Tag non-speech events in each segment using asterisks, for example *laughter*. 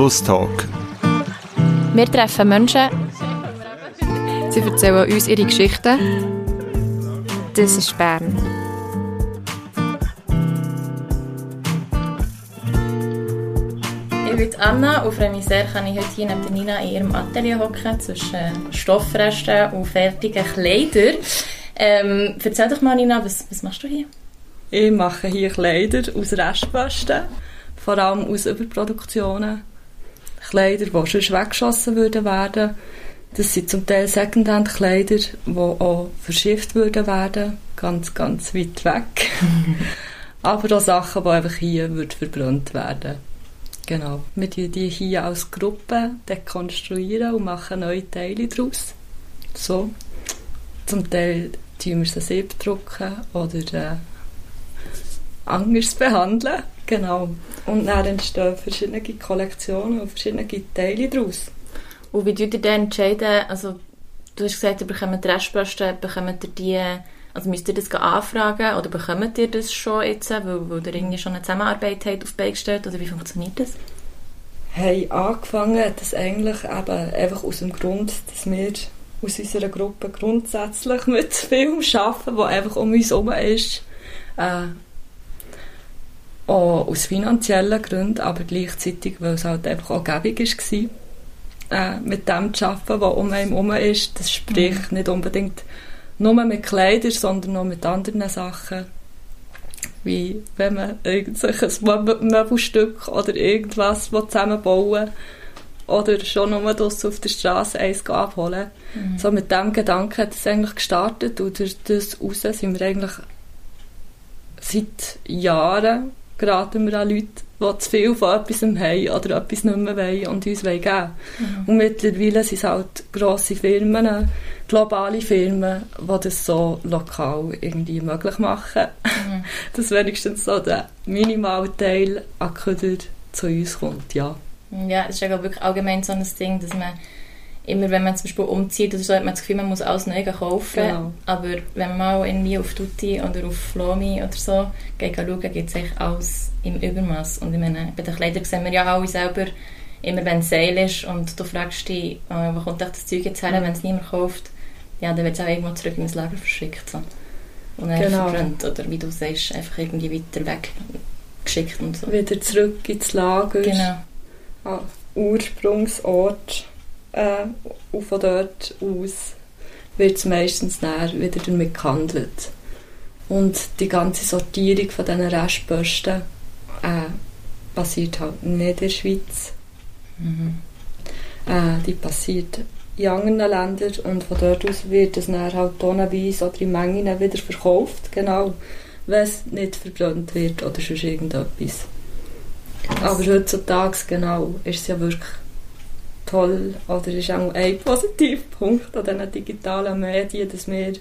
Schlusstalk. Wir treffen Menschen. Sie erzählen uns ihre Geschichten. Das ist Bern. Ich bin Anna und freue mich sehr, kann ich heute hier neben Nina in ihrem Atelier hocken, zwischen Stoffresten und fertigen Kleidern. Ähm, erzähl doch mal, Nina, was, was machst du hier? Ich mache hier Kleider aus Restposten, vor allem aus Überproduktionen. Kleider, die sonst weggeschossen würden werden. Das sind zum Teil Secondhand-Kleider, die auch verschifft würden werden, ganz, ganz weit weg. *laughs* Aber auch Sachen, die einfach hier würden verbrannt werden. Genau. Wir die die hier als Gruppe dekonstruieren und machen neue Teile daraus. So. Zum Teil tun wir sie selbst drucken oder äh, anders behandeln. Genau. Und dann entstehen verschiedene Kollektionen und verschiedene Teile daraus. Und wie tut ihr dann entscheiden, also du hast gesagt, ihr bekommt Restposten, bekommt ihr die, also müsst ihr das anfragen oder bekommt ihr das schon jetzt, weil, weil ihr irgendwie schon eine Zusammenarbeit habt auf gestellt oder wie funktioniert das? Hey, angefangen hat das eigentlich eben einfach aus dem Grund, dass wir aus unserer Gruppe grundsätzlich mit Film arbeiten, der einfach um uns herum ist. Äh, auch aus finanziellen Gründen, aber gleichzeitig, weil es halt einfach auch gäbig war, äh, mit dem zu arbeiten, was um einen herum ist. Das spricht mhm. nicht unbedingt nur mit Kleidern, sondern auch mit anderen Sachen. Wie wenn man irgendwelches Möbelstück oder irgendwas zusammenbauen oder schon nur draussen auf der Straße eins abholen. Mhm. So mit dem Gedanken hat es eigentlich gestartet und durch das raus sind wir eigentlich seit Jahren geraten wir an Leute, die zu viel von etwas haben oder etwas nicht mehr wollen und uns geben wollen. Mhm. Und mittlerweile sind es halt grosse Firmen, globale Firmen, die das so lokal irgendwie möglich machen. Mhm. *laughs* Dass wenigstens so der Minimalteil an Köder zu uns kommt, ja. Ja, es ist ja wirklich allgemein so ein Ding, dass man immer, wenn man zum Beispiel umzieht oder so, hat man das Gefühl, man muss alles neu kaufen. Genau. Aber wenn man mal irgendwie auf Tutti oder auf Flomi oder so geht schauen, gibt es eigentlich alles im Übermaß. Und ich meine, bei den Kleidern sehen wir ja alle selber, immer wenn es Sale ist und du fragst dich, äh, wo kommt das Zeug jetzt her, mhm. wenn es niemand kauft, ja, dann wird es auch irgendwo zurück in das Lager verschickt. So. Und dann genau. verbrannt oder wie du sagst, einfach irgendwie weiter weggeschickt und so. Wieder zurück ins Lager. Genau. Ah, Ursprungsort äh, von dort aus wird es meistens wieder damit gehandelt. Und die ganze Sortierung von diesen Restposten äh, passiert halt nicht in der Schweiz. Mhm. Äh, die passiert in anderen Ländern und von dort aus wird es dann halt tonnenweise oder in Mengen wieder verkauft, genau, wenn es nicht verbrannt wird oder sonst irgendetwas. Aber heutzutage, genau, ist es ja wirklich toll oder ist auch ein Positivpunkt an diesen digitalen Medien, dass wir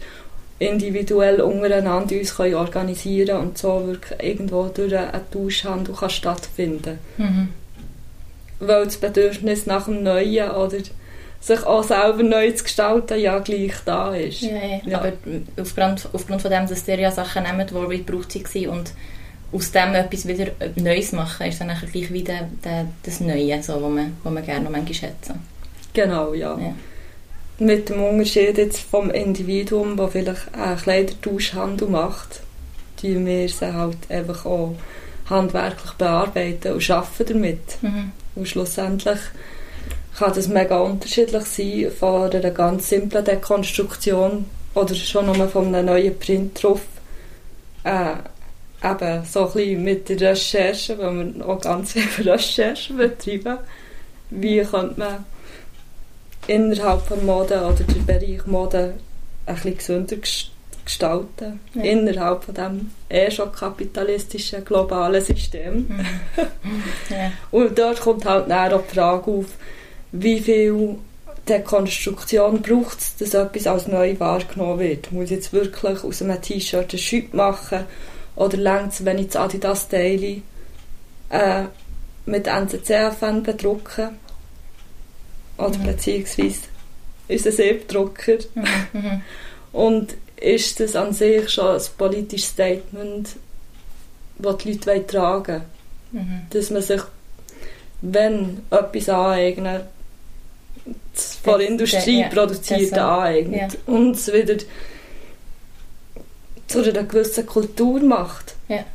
individuell untereinander uns können organisieren und so wirklich irgendwo durch einen Tauschhandel kann stattfinden mhm. Weil das Bedürfnis nach dem Neuen oder sich auch selber neu zu gestalten ja gleich da ist. Ja, ja. ja. Aber aufgrund, aufgrund von dem, dass ihr ja Sachen nehmt, die gebraucht waren und aus dem etwas wieder Neues machen, ist dann gleich wieder der, das Neue, so, was man, was man gerne noch manchmal schätzt. Genau, ja. ja. Mit dem Unterschied jetzt vom Individuum, das vielleicht einen Kleidertauschhandel macht, die wir sie halt einfach auch handwerklich bearbeiten und arbeiten damit. Mhm. Und schlussendlich kann das mega unterschiedlich sein, von einer ganz simplen Dekonstruktion oder schon nur von einem neuen Print drauf, äh, eben so ein bisschen mit der Recherche, weil wir auch ganz viel *laughs* Recherche betreiben, wie könnte man innerhalb von Mode oder der Bereich Mode ein bisschen gesünder gestalten, ja. innerhalb von dem eh schon kapitalistischen globalen System. Mhm. *laughs* ja. Und dort kommt halt dann auch die Frage auf, wie viel Dekonstruktion braucht es, dass etwas als neu wahrgenommen wird. Muss jetzt wirklich aus einem T-Shirt ein Schütt machen oder längt es, wenn ich das Adidas Daily äh, mit NCCFN bedrucke? Oder mhm. beziehungsweise unser Siebdrucker. Mhm. mhm. *laughs* Und ist das an sich schon ein politisches Statement, das die Leute tragen wollen? Mhm. Dass man sich wenn etwas aneignen, von der Industrie ja, produzierte aneignet und es wieder zu einer gewissen Kultur macht. Ja.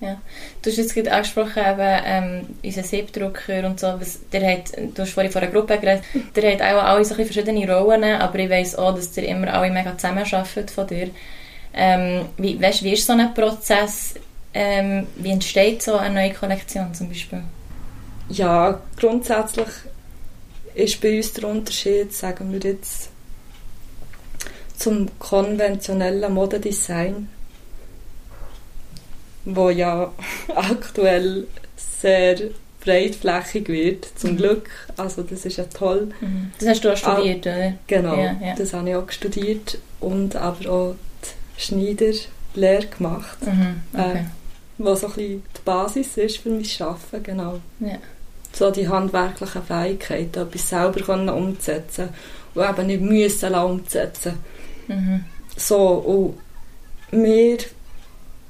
Ja. Du hast jetzt gerade angesprochen, eben, ähm, unser Siebdrucker und so, was, der hat, du hast vorhin von einer Gruppe geredet, der hat auch alle so verschiedene Rollen, aber ich weiss auch, dass der immer alle mega zusammenarbeitet von dir. Ähm, wie, weißt, wie ist so ein Prozess, ähm, wie entsteht so eine neue Kollektion zum Beispiel? Ja, grundsätzlich ist bei uns der Unterschied, sagen wir jetzt, zum konventionellen Modedesign wo ja *laughs* aktuell sehr breitflächig wird, zum mhm. Glück. Also das ist ja toll. Mhm. Das hast du auch studiert, ah, oder? Genau, ja, ja. das habe ich auch studiert und aber auch die Schneiderlehre gemacht, mhm. okay. äh, was so ein bisschen die Basis ist für mein Arbeiten, genau. Ja. So die handwerklichen Fähigkeiten, etwas selber können umzusetzen und eben nicht müssen umsetzen. Mhm. So, und wir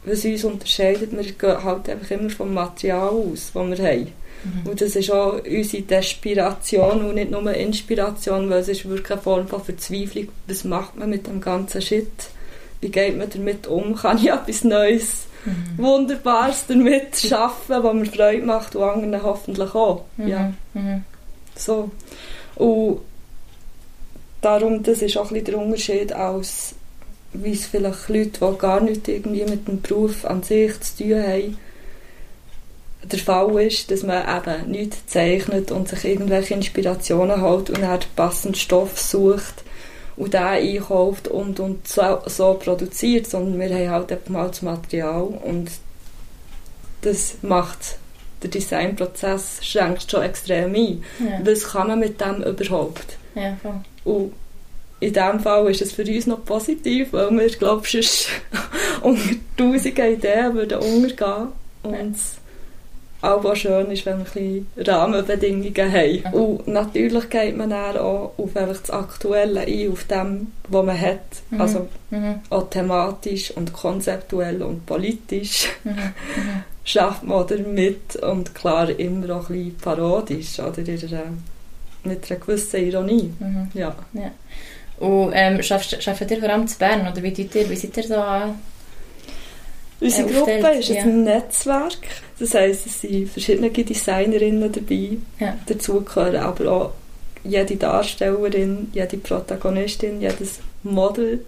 was uns unterscheidet, wir gehen halt einfach immer vom Material aus, das wir haben. Mhm. Und das ist auch unsere Desperation und nicht nur Inspiration, weil es ist wirklich eine Form von Verzweiflung. Was macht man mit dem ganzen Shit? Wie geht man damit um? *laughs* Kann ich etwas Neues, mhm. Wunderbares damit *laughs* schaffen, was mir Freude macht und anderen hoffentlich auch? Mhm. Ja. Mhm. So. Und darum, das ist auch ein bisschen der Unterschied als wie es vielleicht Leute, die gar nicht irgendwie mit dem Beruf an sich zu tun haben, der Fall ist, dass man eben nichts zeichnet und sich irgendwelche Inspirationen holt und dann passenden Stoff sucht und den einkauft und, und so, so produziert, sondern wir haben halt einfach mal das Material und das macht der Designprozess schränkt schon extrem ein. Ja. Was kann man mit dem überhaupt? Ja, und in diesem Fall ist es für uns noch positiv, weil wir, glaube ich, *laughs* unter tausenden Ideen würden untergehen und ja. auch schön ist, wenn wir ein bisschen Rahmenbedingungen haben. Ja. Und natürlich geht man dann auch auf das Aktuelle ein, auf dem, was man hat. Mhm. Also mhm. auch thematisch und konzeptuell und politisch *laughs* mhm. mhm. schafft man damit und klar immer auch ein bisschen parodisch oder mit einer gewissen Ironie. Mhm. Ja. ja. Und ähm, arbeitet ihr vor allem zu Bern oder wie, ihr, wie seid ihr so an? Unsere Gruppe ist ja. ein Netzwerk. Das heisst, es sind verschiedene Designerinnen dabei. Ja. Dazu gehören aber auch jede Darstellerin, jede Protagonistin, jedes Model,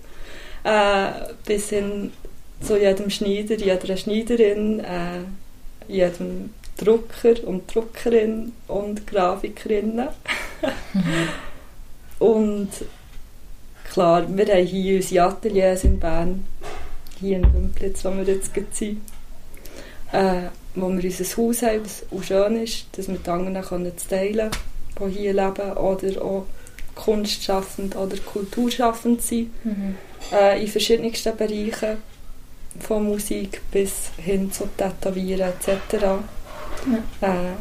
äh, bis hin zu jedem Schneider, jeder Schneiderin, äh, jedem Drucker und Druckerin und Grafikerinnen. Mhm. *laughs* und klar, wir haben hier unsere Ateliers in Bern, hier in Bümplitz, wo wir jetzt sind, äh, wo wir unser Haus haben, was auch schön ist, das mit anderen können teilen die hier leben oder auch kunstschaffend oder kulturschaffend sind, mhm. äh, in verschiedensten Bereichen, von Musik bis hin zu Tätowieren etc. Ja. Äh,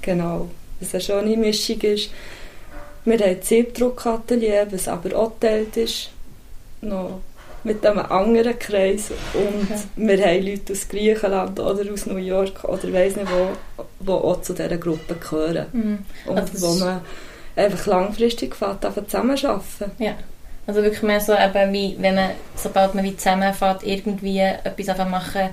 genau, was eine schöne Mischung ist wir haben ein Siebdruckatelier, was aber auch geteilt ist, noch mit einem anderen Kreis. Und okay. wir haben Leute aus Griechenland oder aus New York oder weiss nicht wo, die auch zu dieser Gruppe gehören. Mhm. Und also wo man einfach langfristig zusammenarbeiten Ja. Also wirklich mehr so eben wie, wenn man, sobald man wie zusammenfährt, irgendwie etwas machen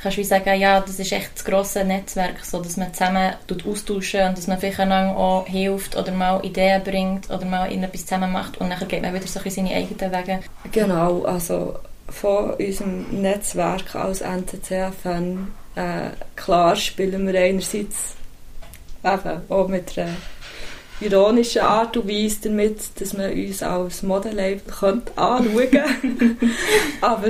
kannst du sagen, ja, das ist echt das grosse Netzwerk, so dass man zusammen austauschen und dass man vielleicht auch hilft oder mal Ideen bringt oder mal irgendetwas zusammen macht und dann geht man wieder so seine eigenen Wege. Genau, also von unserem Netzwerk als NCCFN äh, klar spielen wir einerseits eben auch mit einer ironischen Art und Weise damit, dass man uns als Modellabel anschauen könnte. *laughs* Aber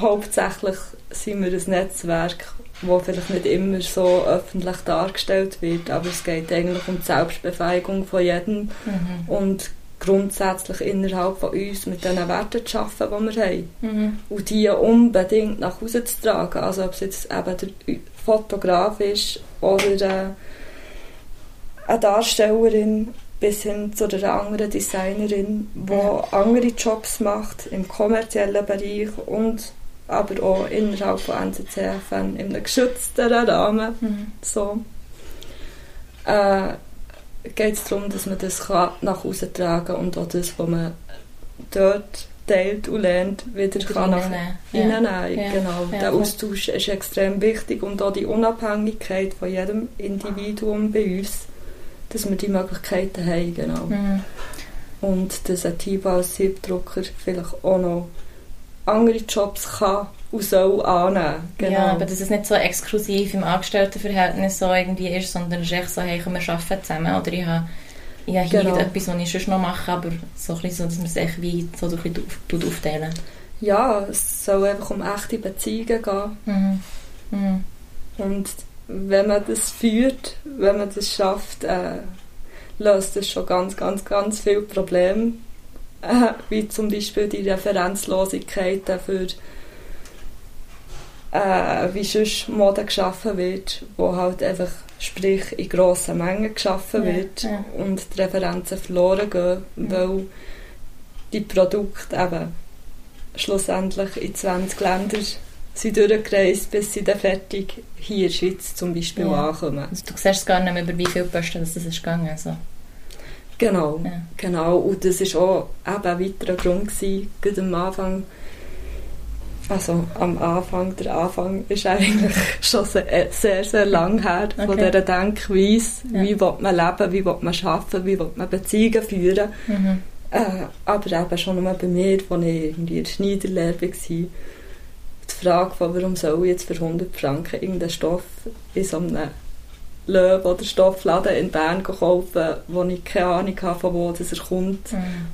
hauptsächlich sind wir ein Netzwerk, das vielleicht nicht immer so öffentlich dargestellt wird, aber es geht eigentlich um die Selbstbefähigung von jedem mhm. und grundsätzlich innerhalb von uns mit den Werten zu arbeiten, die wir haben. Mhm. Und die unbedingt nach Hause zu tragen. Also ob es jetzt eben der Fotograf ist oder äh, eine Darstellerin bis hin zu einer anderen Designerin, die mhm. andere Jobs macht im kommerziellen Bereich und aber auch innerhalb von NCCFN in einem geschützteren Rahmen. Mhm. So. äh, geht es darum, dass man das kann nach außen tragen kann und auch das, was man dort teilt und lernt, wieder kann nach innen ja. ja. Genau. Ja, der Austausch ist extrem wichtig und auch die Unabhängigkeit von jedem Individuum bei uns, dass wir die Möglichkeiten haben. Genau. Mhm. Und dass ein Team als Siebdrucker vielleicht auch noch andere Jobs kann und soll annehmen. Genau. Ja, aber dass es nicht so exklusiv im Angestelltenverhältnis so irgendwie ist, sondern es ist echt so, hey, komm, wir arbeiten zusammen oder ich habe ich habe hier genau. etwas, was ich sonst noch mache, aber so, ein so dass man es echt wie so ein bisschen aufteilen Ja, es soll einfach um echte Beziehungen gehen. Mhm. Mhm. Und wenn man das führt, wenn man das schafft, äh, löst das schon ganz, ganz, ganz viele Probleme. *laughs* Wie zum Beispiel die Referenzlosigkeit für äh, wie sonst Mode geschaffen wird, wo halt einfach sprich in grossen Mengen geschaffen ja, wird ja. und die Referenzen verloren gehen, ja. weil die Produkte eben schlussendlich in 20 Ländern sind durchgereist, bis sie dann fertig hier in der Schweiz zum Beispiel ankommen. Also du siehst gar nicht mehr, über wie viele Posten das ist gegangen. Also. Genau, genau. Und das war auch eben ein weiterer Grund, gewesen, gerade am Anfang also am Anfang, der Anfang ist eigentlich *laughs* schon sehr, äh, sehr, sehr lang her okay. von dieser Denkweise, ja. wie will man leben, wie will man arbeiten, wie will man Beziehungen führen. Mhm. Äh, aber eben schon mal bei mir, als ich irgendwie in der Schneiderlehre war, die Frage von, warum soll ich jetzt für 100 Franken irgendeinen Stoff in so einem Löwen oder Stoffladen in Bern kaufen, wo ich keine Ahnung habe, von wo das er kommt, mhm.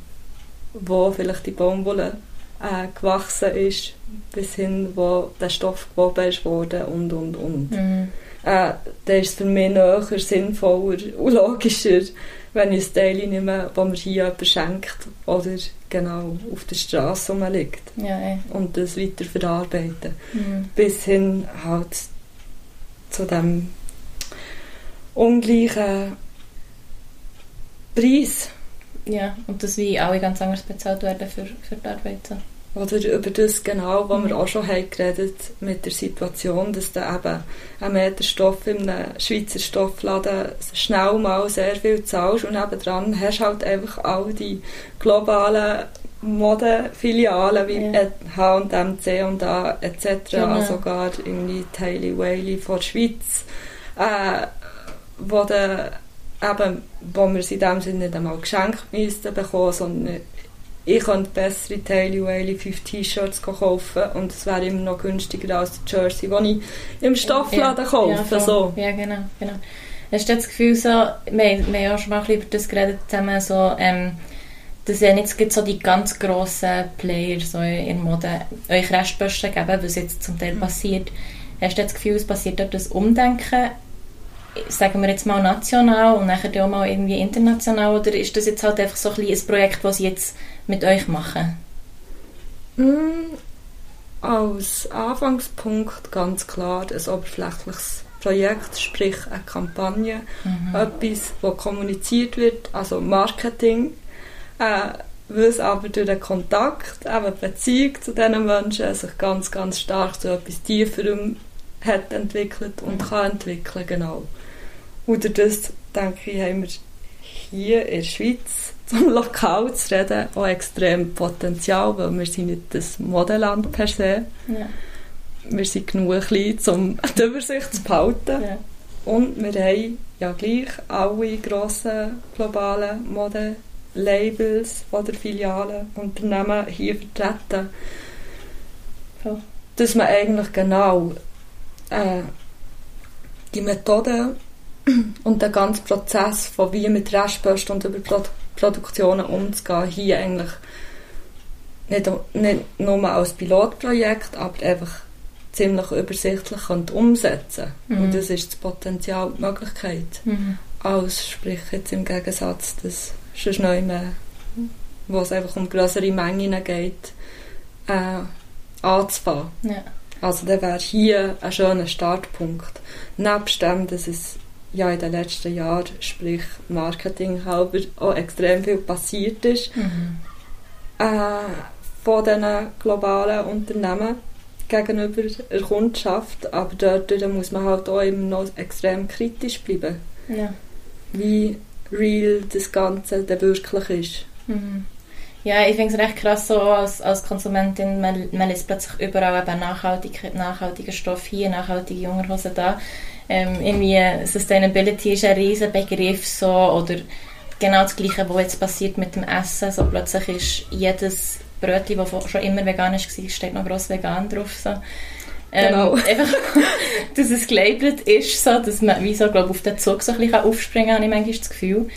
wo vielleicht die Baumwolle äh, gewachsen ist, bis hin, wo der Stoff gewoben ist worden und, und, und. Mhm. Äh, dann ist es für mich näher, sinnvoller und logischer, wenn ich ein Teil nehme, das mir hier jemand schenkt oder genau auf der Straße rumliegt. Ja, eh. und das weiter verarbeiten. Mhm. Bis hin halt zu dem ungleichen Preis. Ja, und das wie alle ganz anders bezahlt werden für, für die Arbeit. So. Oder über das genau, was wir auch schon haben geredet mit der Situation, dass du eben ein Meter Stoff in einem Schweizer Stoffladen schnell mal sehr viel zahlst und nebenan hast du halt einfach all die globalen Modefilialen wie ja. H&M, C&A etc. Genau. sogar irgendwie Taily Whaley von der Schweiz, äh, wo, de, eben, wo wir sie in dem Sinne nicht einmal geschenkt müssten bekommen, sondern ich könnte bessere Taily Waily 5 T-Shirts kaufen und es wäre immer noch günstiger als die Jersey, die ich im Stoffladen ja, kaufe. Ja, so. ja, genau, genau. Hast du das Gefühl, so, wir, wir haben ja schon mal über das geredet zusammen, so, ähm, dass ja nicht so die ganz grossen Player so in der Mode euch Restposten geben, was jetzt zum Teil mhm. passiert. Hast du das Gefühl, es passiert dort das Umdenken sagen wir jetzt mal national und nachher auch mal irgendwie international oder ist das jetzt halt einfach so ein, ein Projekt, das sie jetzt mit euch machen? Mm, als Anfangspunkt ganz klar ein oberflächliches Projekt, sprich eine Kampagne, mhm. etwas, das kommuniziert wird, also Marketing, äh, was aber durch den Kontakt, eben Beziehung zu diesen Menschen sich ganz, ganz stark zu etwas Tieferem hat entwickelt und mhm. kann entwickeln, genau. Und das, denke ich, haben wir hier in der Schweiz, zum Lokal zu reden, auch extrem Potenzial, weil wir sind nicht das Modelland per se. Ja. Wir sind genug klein, um die Übersicht zu behalten. Ja. Und wir haben ja gleich alle grossen globalen Modelabels oder Filialen, Unternehmen hier vertreten. Ja. Dass man eigentlich genau äh, die Methoden und der ganze Prozess von wie mit Restposten und über Produ Produktionen umzugehen, hier eigentlich nicht, nicht nur als Pilotprojekt, aber einfach ziemlich übersichtlich umsetzen mhm. Und das ist das Potenzial die Möglichkeit. Mhm. Als sprich jetzt im Gegensatz, dass sonst neu mehr, wo es einfach um größere Mengen geht, äh, anzufangen. Ja. Also da wäre hier ein schöner Startpunkt. Nebst dem, dass es ja in den letzten Jahren, sprich Marketing halber, auch extrem viel passiert ist mhm. äh, von diesen globalen Unternehmen gegenüber der Kundschaft, aber dort muss man halt auch immer noch extrem kritisch bleiben. Ja. wie real das Ganze dann wirklich ist. Mhm. Ja, ich finde es recht krass so als, als Konsumentin, man, man liest plötzlich überall eben nachhaltige, nachhaltiger Stoff hier, nachhaltige Jungerhosen da. Ähm, irgendwie Sustainability ist ein riesen Begriff so, oder genau das Gleiche, was jetzt passiert mit dem Essen. So plötzlich ist jedes Brötchen, das schon immer vegan ist, steht noch gross vegan drauf. So. Ähm, genau. *laughs* einfach, dass es gelabelt ist, so, dass man wie so, glaub, auf den Zug so ein bisschen aufspringen kann, habe ich manchmal das Gefühl.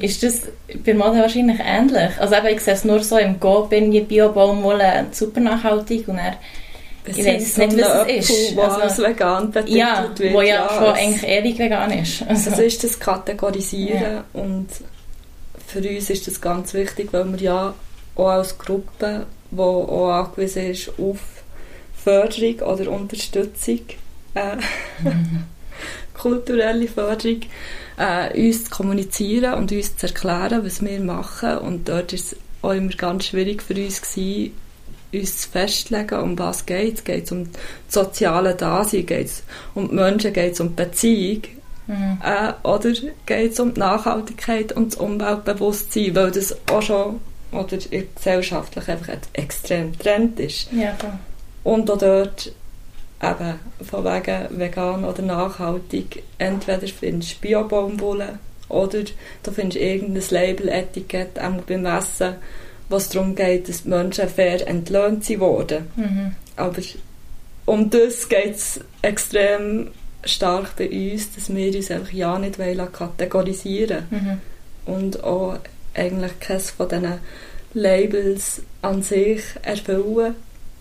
Ist das bei Mode wahrscheinlich ähnlich? Also eben, ich sehe es nur so im Go, bin ich Bio-Baumwolle super nachhaltig und er ich weiß nicht, was es ist. Wo also, vegan betitelt ja, wird. wo ja, ja schon eigentlich ewig vegan ist. Also. Das ist das Kategorisieren ja. und für uns ist das ganz wichtig, weil wir ja auch als Gruppe, die auch angewiesen ist auf Förderung oder Unterstützung, äh, mhm. *laughs* kulturelle Förderung, äh, uns zu kommunizieren und uns zu erklären, was wir machen. Und dort war es auch immer ganz schwierig für uns gewesen, uns festlegen, um was geht es. Geht es um das soziale Dasein, geht es um die Menschen, geht es um die Beziehung. Mhm. Äh, oder geht es um die Nachhaltigkeit und das Umweltbewusstsein, weil das auch schon oder gesellschaftlich einfach extrem Trend ist. Ja, klar. Und auch dort eben von wegen vegan oder nachhaltig, entweder findest du Bio-Baumwolle oder du findest irgendein Label-Etikett beim Essen, was darum geht, dass die Menschen fair entlöhnt wurden. Mhm. Aber um das geht es extrem stark bei uns, dass wir uns einfach ja nicht kategorisieren wollen. Mhm. Und auch eigentlich keines von diesen Labels an sich erfüllen.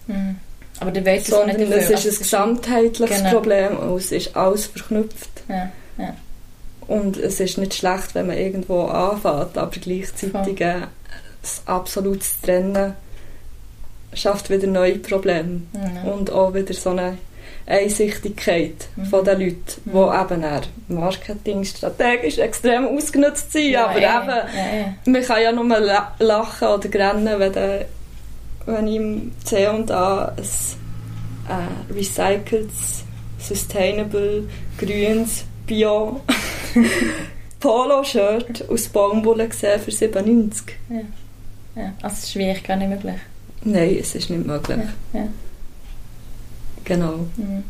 Mhm. Aber der weiß es nicht dafür. es ist ein gesamtheitliches genau. Problem und es ist alles verknüpft. Ja, ja. Und es ist nicht schlecht, wenn man irgendwo anfängt, aber gleichzeitig das absolute Trennen schafft wieder neue Probleme. Mhm. Und auch wieder so eine Einsichtigkeit mhm. von den Leuten, die mhm. eben auch marketingstrategisch extrem ausgenutzt sind. Ja, aber ja, eben, ja, man kann ja nur lachen oder rennen, wenn der wenn ich im C&A ein äh, recyceltes, sustainable, grünes, bio *laughs* Polo-Shirt aus Baumwolle gesehen für 97. Ja. Ja. Also es ist schwierig, gar nicht möglich. Nein, es ist nicht möglich. Ja. ja. Genau. Mhm.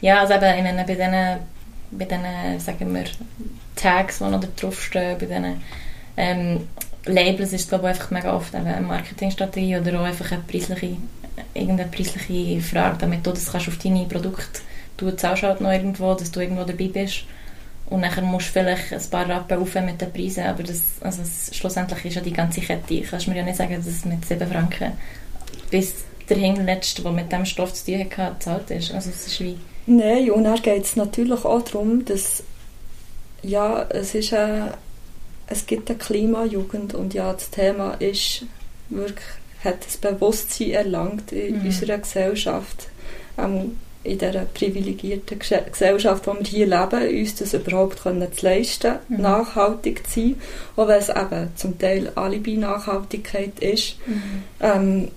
Ja, also eben, ich meine, bei diesen, bei diesen, sagen wir, Tags, die noch da draufstehen, bei diesen ähm, Labels ist es glaube ich einfach mega oft eine Marketingstrategie oder auch einfach eine preisliche, irgendeine preisliche Frage, damit du das kannst auf deine Produkte, du zahlst halt noch irgendwo, dass du irgendwo dabei bist und dann musst du vielleicht ein paar Rappen aufhören mit den Preisen, aber das, also das, schlussendlich ist ja die ganze Kette, du kannst mir ja nicht sagen, dass es mit 7 Franken bis der Hinletzte, der mit dem Stoff zu tun hat, gezahlt ist, also es ist wie... Nein, und dann geht es natürlich auch darum, dass ja, es ist eine es gibt eine Klimajugend und ja, das Thema ist wirklich, hat das Bewusstsein erlangt in mhm. unserer Gesellschaft, ähm, in dieser privilegierten Gesellschaft, in der wir hier leben, uns das überhaupt können zu leisten, mhm. nachhaltig zu sein, auch wenn es eben zum Teil Alibi-Nachhaltigkeit ist, mhm. ähm,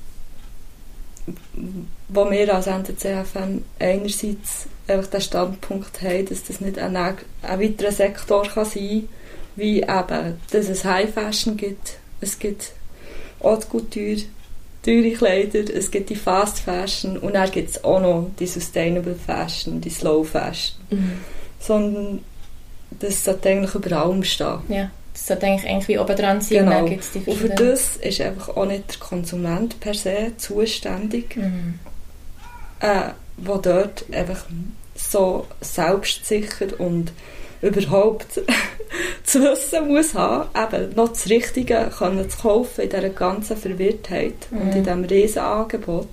wo wir als NTCFM einerseits einfach den Standpunkt haben, dass das nicht ein, ein weiterer Sektor kann sein kann, wie eben, dass es High Fashion gibt, es gibt Haute Couture, teure Kleider, es gibt die Fast Fashion und dann gibt es auch noch die Sustainable Fashion, die Slow Fashion. Mhm. Sondern das sollte eigentlich über allem stehen. Ja, das sollte eigentlich irgendwie oben dran sein. Genau. Und, und für das ist einfach auch nicht der Konsument per se zuständig, mhm. äh, der dort einfach so selbstsicher und überhaupt *laughs* zu wissen muss haben, eben noch das Richtige können zu kaufen in dieser ganzen Verwirrtheit mhm. und in diesem riesen Angebot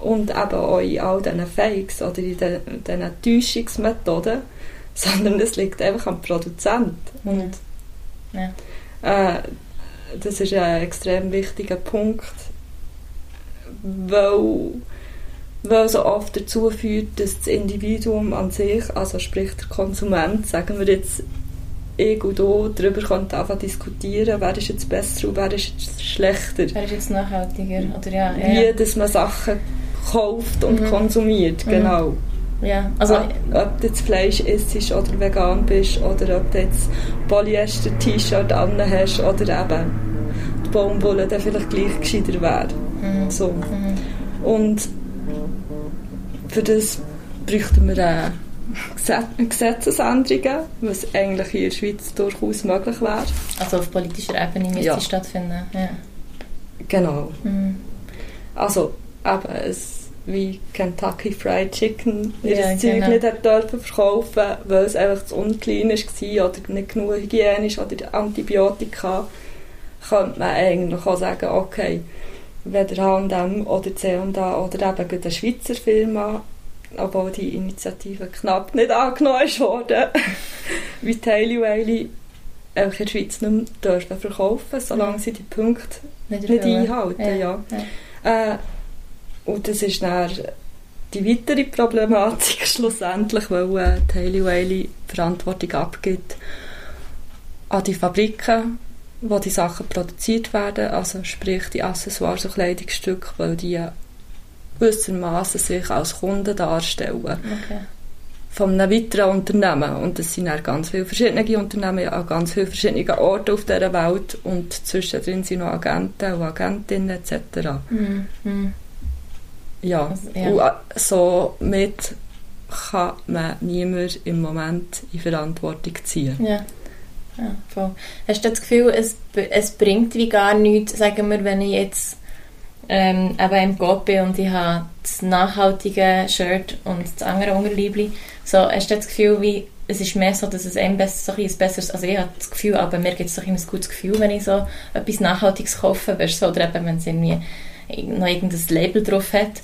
und eben auch in all diesen Fakes oder in diesen Täuschungsmethoden, *laughs* sondern es liegt einfach am Produzent. Und ja. äh, das ist ein extrem wichtiger Punkt, weil weil so oft dazu führt, dass das Individuum an sich, also sprich der Konsument, sagen wir jetzt ich und du darüber könnte diskutieren, wer ist jetzt besser und wer ist jetzt schlechter. Wer ist jetzt nachhaltiger? Oder ja, Wie, dass man Sachen kauft und mhm. konsumiert, mhm. genau. Ja, also... Ob, ob du jetzt Fleisch isst oder vegan bist oder ob du jetzt Polyester-T-Shirt an hast oder eben die Baumwolle dann vielleicht gleich gescheiter wäre. Mhm. So. Mhm. Und für das bräuchten wir eine Gesetzesänderungen, was eigentlich in der Schweiz durchaus möglich wäre. Also auf politischer Ebene müsste ja. stattfinden. Ja. Genau. Mhm. Also eben, es, wie Kentucky Fried Chicken ihr ja, Zeug genau. nicht hat dürfen verkaufen, weil es einfach zu unclean war oder nicht genug hygienisch oder Antibiotika, könnte man eigentlich auch sagen, okay, weder H&M oder C&A oder eben eine Schweizer Firma obwohl die Initiative knapp nicht angenommen wurde, *laughs* wie Taily Wiley in der Schweiz nicht dürfen verkaufen solange sie die Punkte nicht, nicht einhalten. Ja. ja. ja. Äh, und das ist dann die weitere Problematik *laughs* schlussendlich, weil äh, Taily Wiley Verantwortung abgibt an die Fabriken, wo die Sachen produziert werden, also sprich die Accessoires und Kleidungsstücke, weil die gewissermaßen sich als Kunden darstellen. Okay. Von einem weiteren Unternehmen. Und es sind auch ganz viele verschiedene Unternehmen an ganz vielen verschiedenen Orten auf dieser Welt. Und zwischendrin sind noch Agenten und Agentinnen etc. Mhm. Ja. Also, ja. Und äh, somit kann man niemand im Moment in Verantwortung ziehen. Ja. Ja, voll. Hast du das Gefühl, es, es bringt wie gar nichts, sagen wir, wenn ich jetzt ähm, eben im Gott bin und ich habe das nachhaltige Shirt und das andere Unterliebli. So, hast du das Gefühl, wie, es ist mehr so, dass es einem besser, ein, besseres, also ich habe das Gefühl, aber mir gibt es ein, ein gutes Gefühl, wenn ich so etwas Nachhaltiges kaufe, weißt, so, oder eben, wenn es irgendwie noch irgendein Label drauf hat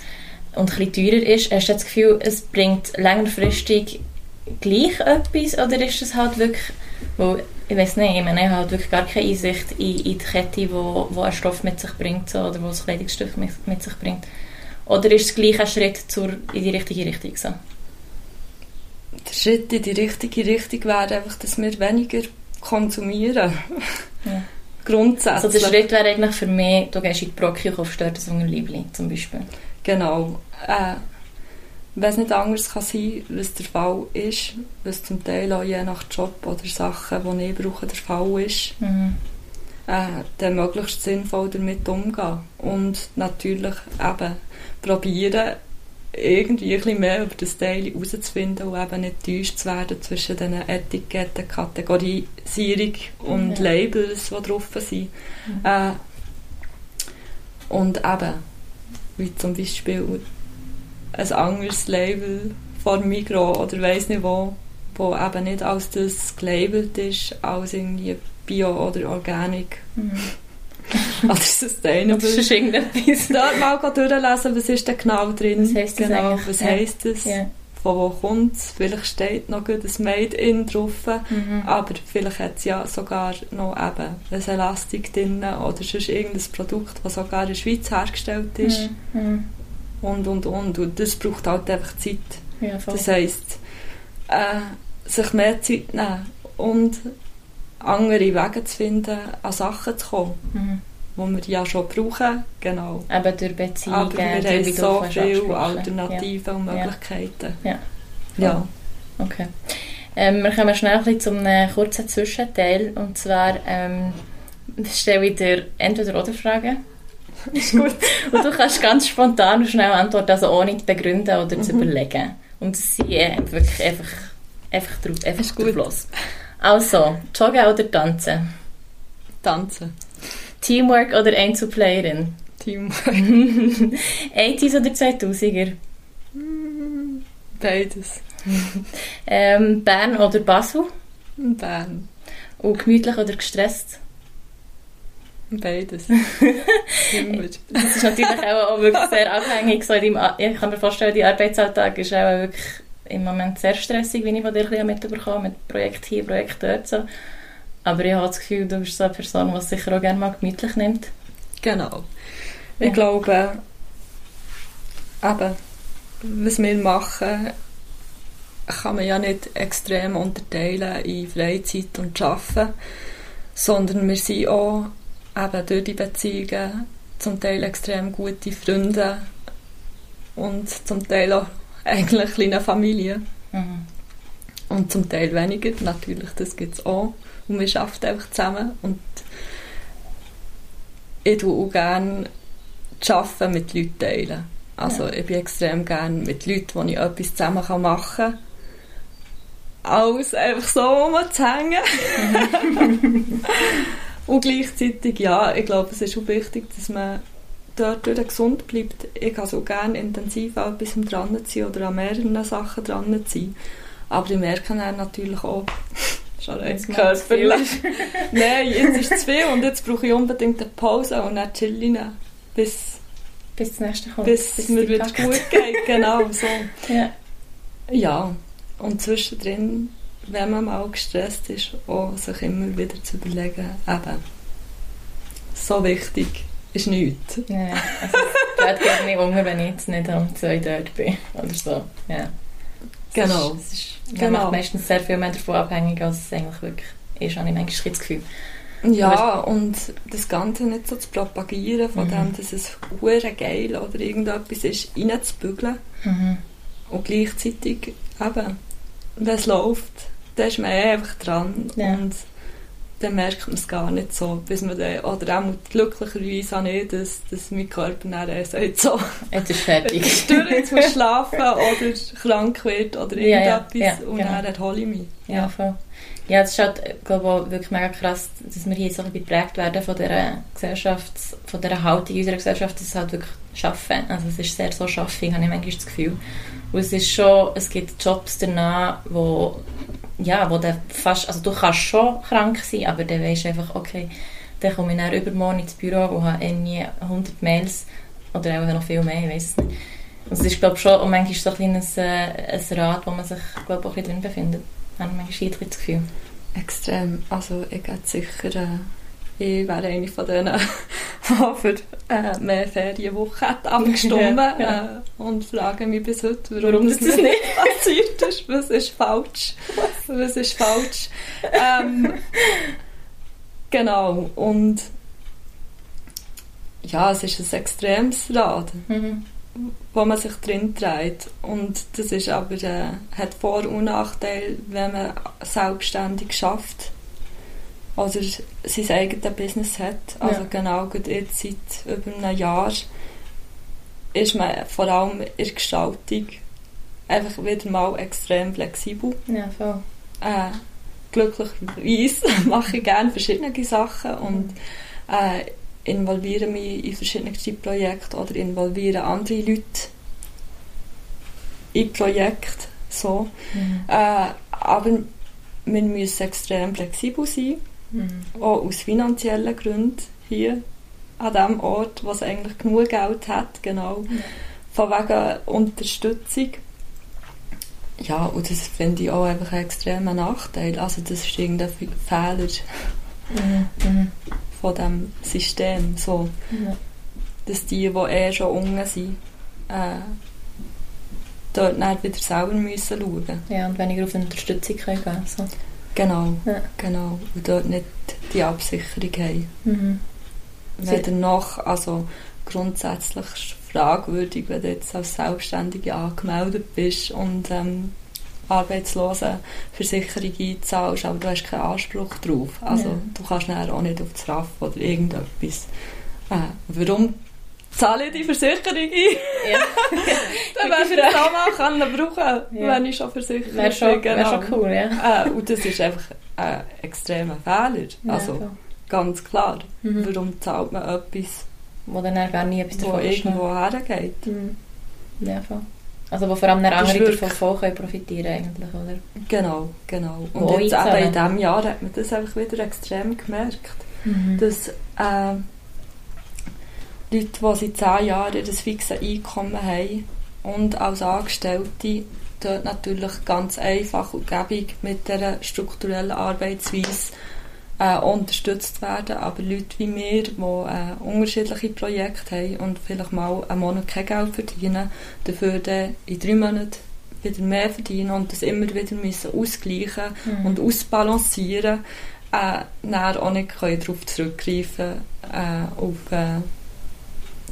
und ein bisschen teurer ist, hast du das Gefühl, es bringt längerfristig gleich etwas oder ist es halt wirklich, wo ich weiß nicht, ich meine, ich habe halt wirklich gar keine Einsicht in, in die Kette, wo, wo ein Stoff mit sich bringt so, oder wo das Kleidungsstück mit, mit, sich bringt. Oder ist es gleich ein Schritt zur, in die richtige Richtung so? Der Schritt in die richtige Richtung wäre einfach, dass wir weniger konsumieren. Ja. Grundsätzlich. Also der Schritt wäre eigentlich für mich, du gehst in die Brocke und kaufst dort ein Liebling zum Beispiel. Genau. Äh, wenn es nicht anders kann sein was der Fall ist, was zum Teil auch je nach Job oder Sachen, die ich brauche, der Fall ist, mhm. äh, dann möglichst sinnvoll damit umgehen. Und natürlich eben probieren, irgendwie ein bisschen mehr über das Teil herauszufinden und eben nicht täuscht zu werden zwischen den Etiketten, Kategorisierung und ja. Labels, die drauf sind. Mhm. Äh, und eben, wie zum Beispiel ein anderes Label von Migros oder weiss nicht wo, wo eben nicht als das gelabelt ist, als irgendwie Bio oder Organic. Mhm. oder Sustainable. Das ist irgendetwas. Dort mal durchlesen, was ist da genau drin. Was heisst das genau, Was ja. heisst das? Ja. Von wo kommt es? Vielleicht steht noch ein Made in drauf, mhm. aber vielleicht hat es ja sogar noch eben ein Elastik drin oder sonst irgendein Produkt, das sogar in der Schweiz hergestellt ist. Mhm. Und, und, und. Und das braucht halt einfach Zeit. Ja, das heisst, äh, sich mehr Zeit nehmen und andere Wege zu finden, an Sachen zu kommen. Mhm. Die wir ja schon brauchen, genau. Eben durch Beziehungen, Aber wir haben so viele Alternativen ja. und Möglichkeiten. Ja. Ja. Oh. Okay. Ähm, wir kommen schnell zu einem kurzen Zwischenteil. Und zwar ähm, stelle ich dir entweder oder Fragen. *laughs* Ist gut. und du kannst ganz spontan und schnell antworten, also ohne zu begründen oder zu mhm. überlegen. Und sie wirklich einfach, einfach drauf, einfach ist gut. los. Also, joggen oder tanzen? Tanzen. Teamwork oder Einzelplayerin? Teamwork. *laughs* 80s oder 2000er? Beides. ähm, Bern oder Basel? Bern. Und gemütlich oder gestresst? Beides. *laughs* das ist natürlich auch, auch wirklich sehr abhängig. So deinem, ich kann mir vorstellen, die Arbeitsalltag ist auch wirklich im Moment sehr stressig, wie ich von dir mitbekomme, mit Projekt hier, Projekt dort. So. Aber ich habe das Gefühl, du bist so eine Person, die es sicher auch gerne mal gemütlich nimmt. Genau. Ich ja. glaube, eben, was wir machen, kann man ja nicht extrem unterteilen in Freizeit und Arbeiten, sondern wir sind auch eben durch die Beziehungen zum Teil extrem gute Freunde und zum Teil auch eigentlich kleine Familie. Mhm. Und zum Teil weniger, natürlich, das gibt es auch. Und wir arbeiten einfach zusammen. Und ich tue auch gerne Arbeiten mit Leuten teilen. Also ja. ich bin extrem gerne mit Leuten, die ich etwas zusammen machen kann. Als einfach so rumzuhängen. *laughs* Und gleichzeitig, ja, ich glaube, es ist auch wichtig, dass man dort gesund bleibt. Ich kann so gerne intensiv auch etwas dran sein oder an mehreren Sachen dran sein. Aber ich merke dann natürlich auch, *laughs* schon rein körperlich. *laughs* Nein, jetzt ist es zu viel und jetzt brauche ich unbedingt eine Pause und dann chillen, bis, bis das nächste kommt. Bis, bis mir wieder gut geht, genau so. *laughs* Ja. ja, und zwischendrin, wenn man mal gestresst ist, auch sich immer wieder zu überlegen, eben, so wichtig ist nichts. Ja, also es geht nicht unter, wenn ich jetzt nicht um zwei dort bin oder so. Ja. Genau. Es ist, ist, genau. macht meistens sehr viel mehr davon abhängig, als es eigentlich wirklich ist, habe ich manchmal das Gefühl. Ja, und das Ganze nicht so zu propagieren, von mhm. dem, dass es hure geil oder irgendetwas ist, reinzubügeln. Mhm. Und gleichzeitig eben, wenn es läuft, dann ist man eh einfach dran. Ja. Und dann merkt man es gar nicht so, bis man dann, oder auch glücklicherweise auch nicht, dass, dass mein Körper dann sagt, so, *laughs* jetzt ist fertig. *laughs* jetzt, durch, jetzt muss schlafen oder krank wird oder irgendetwas ja, ja, und genau. dann erhole ich mich. Ja, voll. Ja, es ist halt, glaube ich, wirklich mega krass, dass wir hier so geprägt werden von dieser Gesellschaft, von dieser Haltung unserer Gesellschaft, dass es halt wirklich schaffen. Also es ist sehr so schaffig, habe ich manchmal das Gefühl. Und es ist schon, es gibt Jobs danach, wo ja, wo dann fast, also du kannst schon krank sein, aber dann weisst du einfach, okay, dann komme ich dann übermorgen ins Büro und habe irgendwie 100 Mails oder auch noch viel mehr, ich weiß nicht. Und es ist, glaube schon manchmal so ein kleines äh, ein Rad, wo man sich, glaube auch ein drin befindet. Habe ich manchmal das Gefühl. Extrem. Also ich gehe sicher... Äh ich wäre eine von denen, *laughs* die für äh, mehr Ferienwochen abgestimmt ja, ja. äh, und frage mich bis heute, warum, warum das, das nicht *laughs* passiert ist. Was ist falsch? Was ist falsch? Ähm, genau. Und ja, es ist ein extremes Rad, mhm. wo man sich drin dreht. Und das ist aber, äh, hat Vor- und Nachteile, wenn man selbstständig schafft oder sein eigenes Business hat. Also ja. genau jetzt seit über einem Jahr ist man vor allem in der Gestaltung einfach wieder mal extrem flexibel. Ja, voll. Äh, glücklicherweise *laughs* mache ich gerne verschiedene Sachen und äh, involviere mich in verschiedene Projekte oder involviere andere Leute in Projekte. So. Mhm. Äh, aber wir müssen extrem flexibel sein Mhm. Auch aus finanziellen Gründen hier an dem Ort, wo es eigentlich genug Geld hat, genau. Ja. Von wegen Unterstützung. Ja, und das finde ich auch einfach einen extremen Nachteil. Also das ist irgendein Fehler mhm. Mhm. von dem System. So. Ja. Dass die, die eh schon unten sind, äh, dort nicht wieder selber müssen schauen Ja, und weniger auf Unterstützung können. So. Genau, ja. genau. Und dort nicht die Absicherung haben. Mhm. Weder noch, also grundsätzlich fragwürdig, wenn du jetzt als Selbstständige angemeldet bist und ähm, Arbeitslosenversicherung einzahlst, aber du hast keinen Anspruch drauf. Also ja. du kannst dann auch nicht auf das RAF oder irgendetwas. Äh, warum zahle die Versicherung ein. Ja. *laughs* Dann werde ich das auch mal können brauchen, ja. wenn ich schon versichert wäre schon, genau. Wär schon cool, ja. Äh, und das ist einfach ein extremer Fehler. Ja, also so. ganz klar. Mhm. Warum zahlt man etwas, wo dann gar nie etwas davon irgendwo hergeht? Mhm. Ja, voll. Also wo vor allem andere davon können profitieren eigentlich, oder? Genau, genau. Und wo jetzt eben in diesem Jahr hat man das einfach wieder extrem gemerkt, mhm. dass äh, Leute, die seit zehn Jahren ein fixes Einkommen haben und als Angestellte dort natürlich ganz einfach und gäbig mit dieser strukturellen Arbeitsweise äh, unterstützt werden. Aber Leute wie wir, die äh, unterschiedliche Projekte haben und vielleicht mal einen Monat kein Geld verdienen, dafür dann in drei Monaten wieder mehr verdienen und das immer wieder müssen ausgleichen mhm. und ausbalancieren, äh, dann auch nicht darauf zurückgreifen äh, auf äh,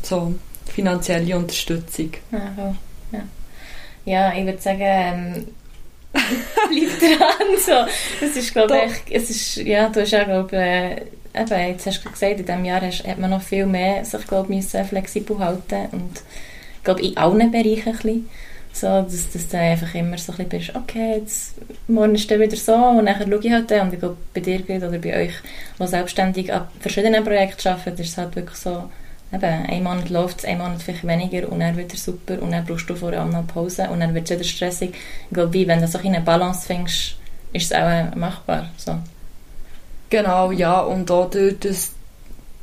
so finanzielle Unterstützung. Ja, ja. Ja, ich würde sagen, ähm, *laughs* bleib dran. So. Das ist, glaube ich, es ist, ja, du hast ja, glaube äh, eben, jetzt hast du gesagt, in diesem Jahr hast, hat man noch viel mehr sich, glaube ich, flexibel halten und ich glaube, in allen Bereichen ein bisschen. So, dass, dass du einfach immer so ein bisschen bist, okay, jetzt, morgen ist es wieder so und dann schaue ich halt dann. Und ich glaube, bei dir oder bei euch, die selbstständig an verschiedenen Projekten arbeiten, ist es halt wirklich so, eben, ein Monat läuft es, ein Monat vielleicht weniger und dann wieder super und dann brauchst du vorher auch noch Pause und dann wird es wieder stressig. Ich glaube, wie, wenn du so eine Balance findest, ist es auch machbar. So. Genau, ja, und auch durch das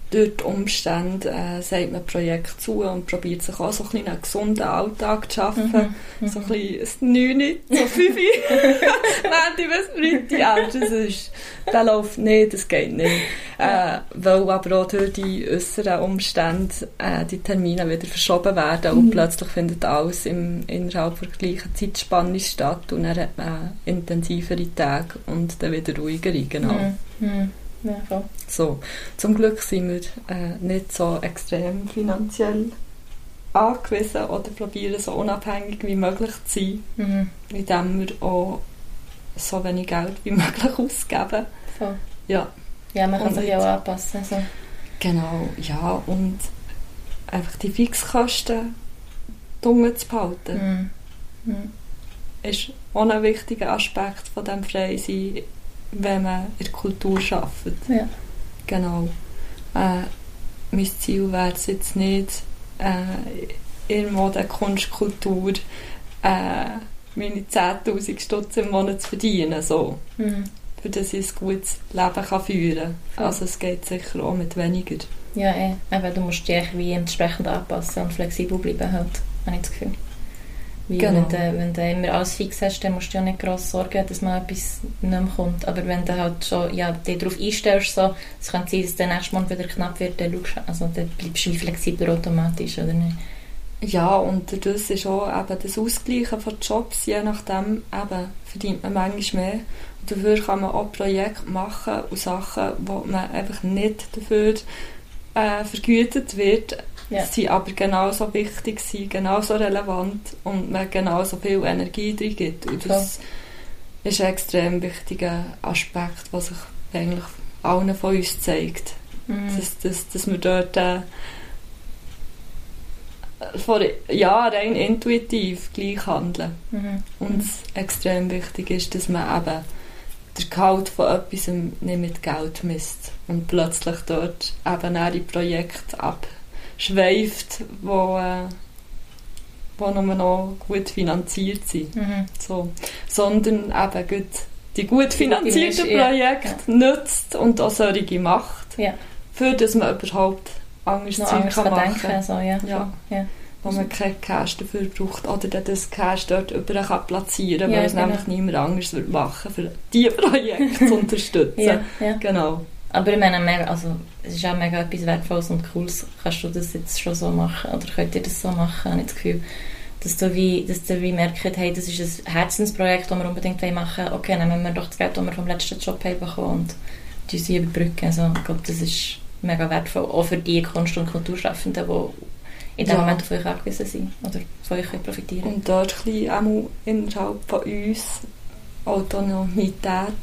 durch die Umstände äh, sagt man Projekt zu und probiert sich auch so ein einen gesunden Alltag zu schaffen. Mhm. So ein bisschen 9, so 5 Montag bis Freitag. Ja, das ist, das läuft nicht, das geht nicht. Äh, weil aber auch durch die äußeren Umstände äh, die Termine wieder verschoben werden und mhm. plötzlich findet alles im, innerhalb der gleichen Zeitspanne statt und dann hat man intensivere Tage und dann wieder ruhigere, genau. Mhm. Ja, So, zum Glück sind wir äh, nicht so extrem finanziell angewiesen oder probieren so unabhängig wie möglich zu sein, mhm. indem wir auch so wenig Geld wie *laughs* möglich ausgeben. So. Ja. Ja, man kann sich ja auch anpassen. So. Genau, ja, und einfach die Fixkosten dunkel zu behalten. Mhm. Mhm. ist auch ein wichtiger Aspekt von dem Freisein wenn man in der Kultur arbeitet. Ja. Genau. Äh, mein Ziel wäre es jetzt nicht, äh, irgendwo der Kunstkultur äh, meine 10'000 Stutz im Monat zu verdienen. So. Mhm. Für das ich ein gutes Leben kann führen kann. Also es geht sicher auch mit weniger. Ja, eh. Aber du musst dich wie entsprechend anpassen und flexibel bleiben, halt, habe ich das Gefühl. Weil genau. wenn, du, wenn du immer alles fix hast, dann musst du ja nicht gross sorgen, dass mal etwas nicht mehr kommt. Aber wenn du halt schon ja, dich darauf einstellst, so, es kann sein, dass der nächste Monat wieder knapp wird, dann, schaust, also, dann bleibst du wie flexibler automatisch, oder nicht? Ja, und das ist auch eben das Ausgleichen von Jobs, je nachdem eben, verdient man manchmal mehr. Und dafür kann man auch Projekte machen und Sachen, wo man einfach nicht dafür äh, vergütet wird, ja. sie aber genauso wichtig sind, genauso relevant und man genauso viel Energie drin gibt. Und das ja. ist ein extrem wichtiger Aspekt, was sich eigentlich allen von uns zeigt. Mhm. Dass, dass, dass wir dort äh, vor, ja, rein intuitiv gleich handeln. Mhm. Und mhm. extrem wichtig ist, dass man eben der Gehalt von etwas nicht mit Geld misst und plötzlich dort eben die Projekte ab schweift, wo, äh, wo nur noch gut finanziert sind. Mhm. So. Sondern eben gut die gut finanzierten Projekte ja. nützt und auch solche macht, ja. für dass man überhaupt anders Zeug kann machen kann. So, ja. Ja. ja. Wo man keinen Cash dafür braucht oder dann das Cash dort überall kann platzieren kann, weil es genau. nämlich niemand anders machen für diese Projekte zu *laughs* unterstützen. Genau. Aber ich meine, also, es ist auch mega etwas Wertvolles und Cooles. Kannst du das jetzt schon so machen? Oder könnt ihr das so machen? Habe ich das Gefühl, dass du wie, dass du wie merkt, hey, das ist ein Herzensprojekt, das wir unbedingt machen wollen. Okay, nehmen wir doch das Geld, das wir vom letzten Job haben bekommen und uns überbrücken. Also, ich glaube, das ist mega wertvoll. Auch für die Kunst- und Kulturschaffenden, die in dem ja. Moment auf euch angewiesen sind oder von euch profitieren Und dort ein bisschen auch innerhalb von uns Autonomität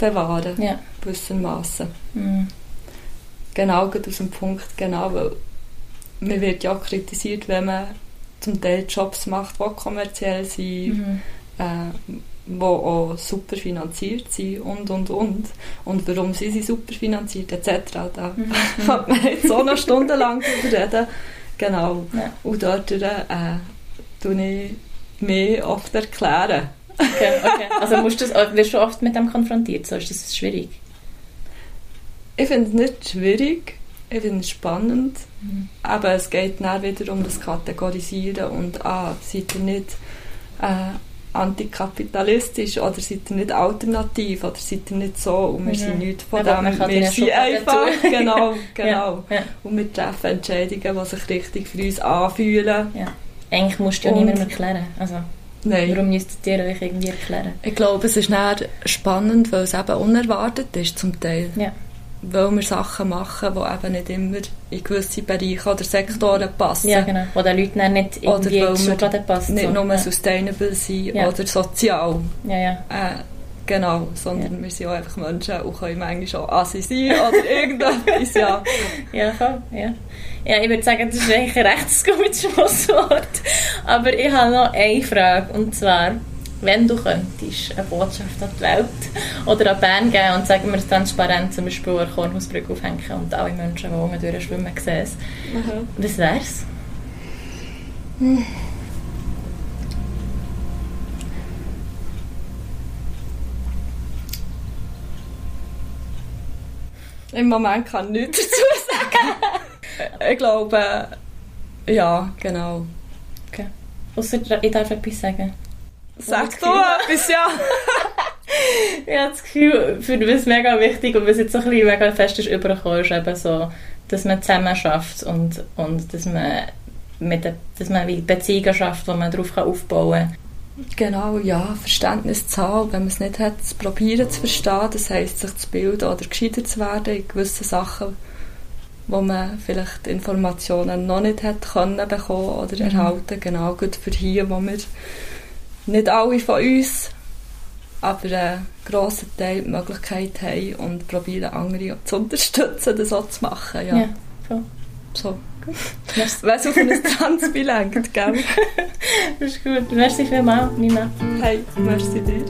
bewahren, ja. gewissermaßen. Mhm. Genau, aus dem Punkt, genau, weil man wird ja auch kritisiert, wenn man zum Teil Jobs macht, die kommerziell sind, mhm. äh, die auch super finanziert sind und, und, und. Und warum sind sie super finanziert, etc. Da mhm. *laughs* kann man jetzt so noch stundenlang darüber reden. Genau. Ja. Und dort äh, tue ich mehr oft erklären. Okay, okay. Also musst du das, wirst du oft mit dem konfrontiert? So ist das schwierig? Ich finde es nicht schwierig. Ich finde es spannend. Mhm. Aber es geht dann wieder um das Kategorisieren und ah, seid ihr nicht äh, antikapitalistisch oder seid ihr nicht alternativ oder seid ihr nicht so und wir mhm. sind nichts von ja, dem. Wir sind einfach, genau, *laughs* genau. Ja, ja. Und wir treffen Entscheidungen, die sich richtig für uns anfühlen. Ja. Eigentlich musst du ja niemandem erklären. Also. Nein. Warum müsstet ihr euch irgendwie erklären? Ich glaube, es ist spannend, weil es eben unerwartet ist zum Teil. Ja. weil wir Sachen machen, die eben nicht immer in gewisse Bereiche oder Sektoren passen. Ja, genau. Wo den Leuten nicht irgendwie oder weil wir passen. Nicht so. nur ja. sustainable sind ja. oder sozial. Ja, ja. Äh, genau, sondern ja. wir sind auch einfach Menschen und können manchmal schon Assi sein oder *laughs* irgendetwas, ja. ja, voll, ja. Ja, ich würde sagen, das ist eigentlich ein recht gutes Schlusswort. Aber ich habe noch eine Frage, und zwar wenn du könntest eine Botschaft an die Welt oder an Bern geben und sagen wir transparent zum Beispiel eine Kornhausbrücke aufhängen und alle Menschen, die unten durchschwimmen, sehen es. Mhm. Was wär's? Hm. Im Moment kann ich nichts dazu sagen. ich glaube, ja, genau. Okay. Außer ich darf etwas sagen. Sag doch etwas, ja. *laughs* ich habe das Gefühl, für mich ist mega wichtig und was jetzt so ein bisschen mega fest ist übergekommen, ist eben so, dass man zusammen schafft und, und dass man mit der, dass man wie Beziehungen schafft, wo man darauf aufbauen kann. Genau, ja, Verständnis zu haben, wenn man es nicht hat, zu probieren zu verstehen, das heisst, sich zu bilden oder gescheiter zu werden in gewissen Sachen, wo man vielleicht Informationen noch nicht hat können bekommen oder mhm. erhalten, genau, gut für hier, wo wir nicht alle von uns, aber einen grossen Teil die Möglichkeit haben und probieren, andere zu unterstützen, das so zu machen. Ja, ja voll. So. Wenn es auf ein Tanzbein lenkt, gell? das ist gut. Merci vielmals, Nina. Hey, merci dir.